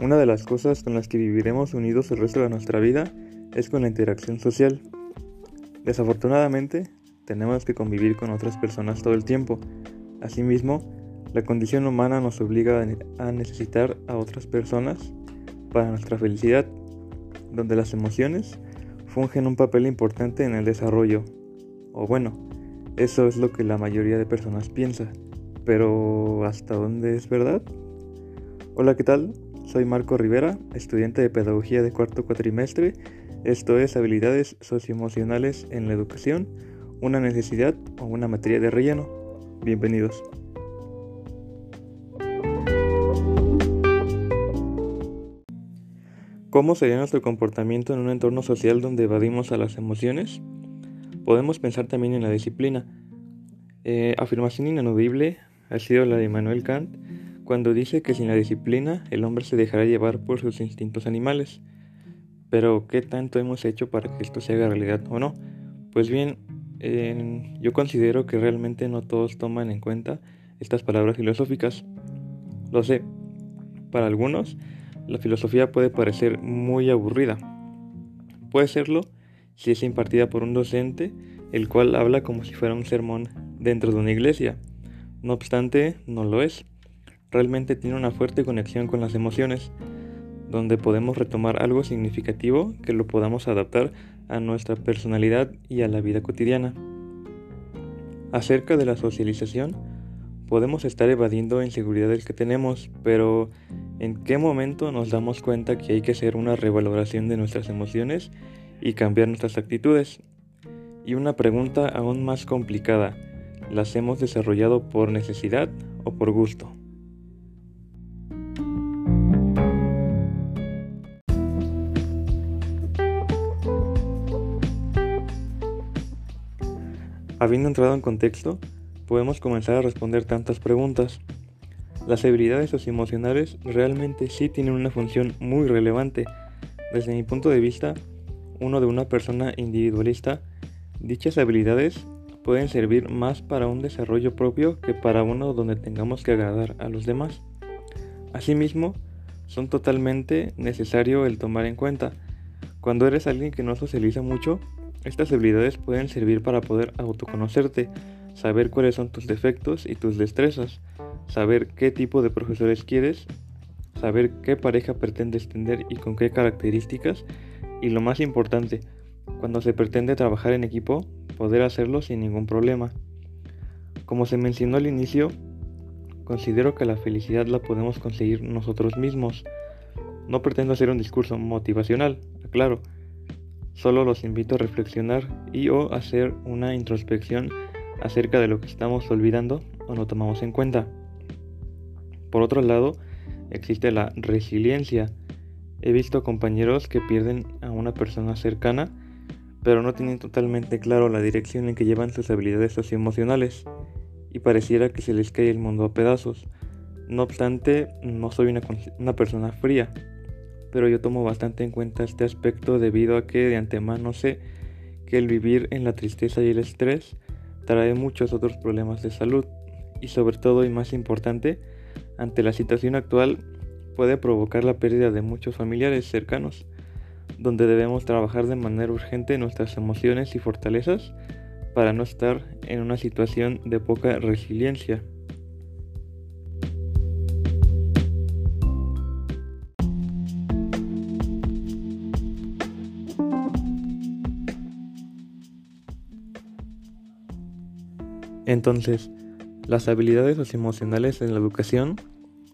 Una de las cosas con las que viviremos unidos el resto de nuestra vida es con la interacción social. Desafortunadamente, tenemos que convivir con otras personas todo el tiempo. Asimismo, la condición humana nos obliga a necesitar a otras personas para nuestra felicidad, donde las emociones fungen un papel importante en el desarrollo. O bueno, eso es lo que la mayoría de personas piensa. Pero ¿hasta dónde es verdad? Hola, ¿qué tal? Soy Marco Rivera, estudiante de Pedagogía de cuarto cuatrimestre. Esto es Habilidades Socioemocionales en la Educación, una necesidad o una materia de relleno. Bienvenidos. ¿Cómo sería nuestro comportamiento en un entorno social donde evadimos a las emociones? Podemos pensar también en la disciplina. Eh, afirmación ineludible ha sido la de Immanuel Kant cuando dice que sin la disciplina el hombre se dejará llevar por sus instintos animales. Pero ¿qué tanto hemos hecho para que esto se haga realidad o no? Pues bien, yo considero que realmente no todos toman en cuenta estas palabras filosóficas. Lo sé, para algunos la filosofía puede parecer muy aburrida. Puede serlo si es impartida por un docente, el cual habla como si fuera un sermón dentro de una iglesia. No obstante, no lo es realmente tiene una fuerte conexión con las emociones, donde podemos retomar algo significativo que lo podamos adaptar a nuestra personalidad y a la vida cotidiana. Acerca de la socialización, podemos estar evadiendo inseguridades que tenemos, pero ¿en qué momento nos damos cuenta que hay que hacer una revaloración de nuestras emociones y cambiar nuestras actitudes? Y una pregunta aún más complicada, ¿las hemos desarrollado por necesidad o por gusto? Habiendo entrado en contexto, podemos comenzar a responder tantas preguntas. Las habilidades socioemocionales realmente sí tienen una función muy relevante. Desde mi punto de vista, uno de una persona individualista, dichas habilidades pueden servir más para un desarrollo propio que para uno donde tengamos que agradar a los demás. Asimismo, son totalmente necesario el tomar en cuenta. Cuando eres alguien que no socializa mucho, estas habilidades pueden servir para poder autoconocerte, saber cuáles son tus defectos y tus destrezas, saber qué tipo de profesores quieres, saber qué pareja pretendes tener y con qué características, y lo más importante, cuando se pretende trabajar en equipo, poder hacerlo sin ningún problema. Como se mencionó al inicio, considero que la felicidad la podemos conseguir nosotros mismos. No pretendo hacer un discurso motivacional, aclaro, Solo los invito a reflexionar y o hacer una introspección acerca de lo que estamos olvidando o no tomamos en cuenta. Por otro lado, existe la resiliencia. He visto compañeros que pierden a una persona cercana, pero no tienen totalmente claro la dirección en que llevan sus habilidades socioemocionales y pareciera que se les cae el mundo a pedazos. No obstante, no soy una, una persona fría pero yo tomo bastante en cuenta este aspecto debido a que de antemano sé que el vivir en la tristeza y el estrés trae muchos otros problemas de salud y sobre todo y más importante, ante la situación actual puede provocar la pérdida de muchos familiares cercanos, donde debemos trabajar de manera urgente nuestras emociones y fortalezas para no estar en una situación de poca resiliencia. Entonces, las habilidades socioemocionales en la educación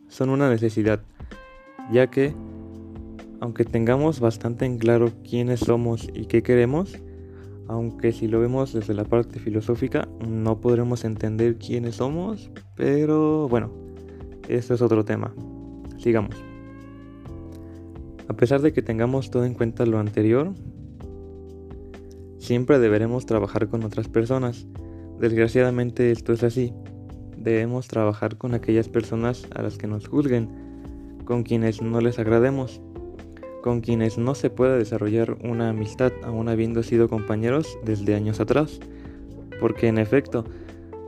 son una necesidad, ya que, aunque tengamos bastante en claro quiénes somos y qué queremos, aunque si lo vemos desde la parte filosófica no podremos entender quiénes somos, pero bueno, eso es otro tema. Sigamos. A pesar de que tengamos todo en cuenta lo anterior, siempre deberemos trabajar con otras personas Desgraciadamente esto es así. Debemos trabajar con aquellas personas a las que nos juzguen, con quienes no les agrademos, con quienes no se pueda desarrollar una amistad aún habiendo sido compañeros desde años atrás, porque en efecto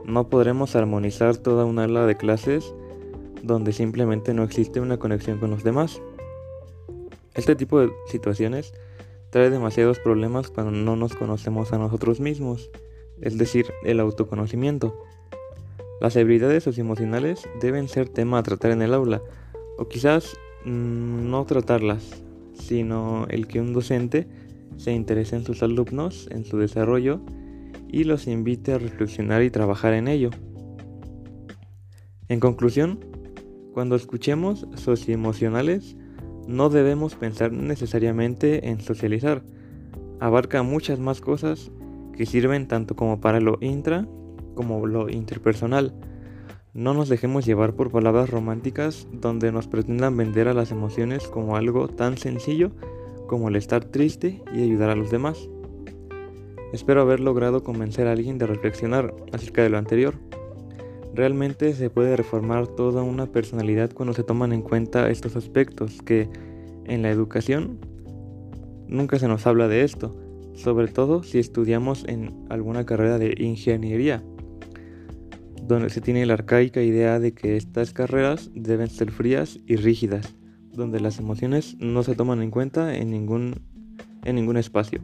no podremos armonizar toda una ala de clases donde simplemente no existe una conexión con los demás. Este tipo de situaciones trae demasiados problemas cuando no nos conocemos a nosotros mismos, es decir, el autoconocimiento. Las habilidades socioemocionales deben ser tema a tratar en el aula, o quizás mm, no tratarlas, sino el que un docente se interese en sus alumnos, en su desarrollo, y los invite a reflexionar y trabajar en ello. En conclusión, cuando escuchemos socioemocionales, no debemos pensar necesariamente en socializar. Abarca muchas más cosas que sirven tanto como para lo intra como lo interpersonal. No nos dejemos llevar por palabras románticas donde nos pretendan vender a las emociones como algo tan sencillo como el estar triste y ayudar a los demás. Espero haber logrado convencer a alguien de reflexionar acerca de lo anterior. Realmente se puede reformar toda una personalidad cuando se toman en cuenta estos aspectos que en la educación nunca se nos habla de esto, sobre todo si estudiamos en alguna carrera de ingeniería, donde se tiene la arcaica idea de que estas carreras deben ser frías y rígidas, donde las emociones no se toman en cuenta en ningún, en ningún espacio.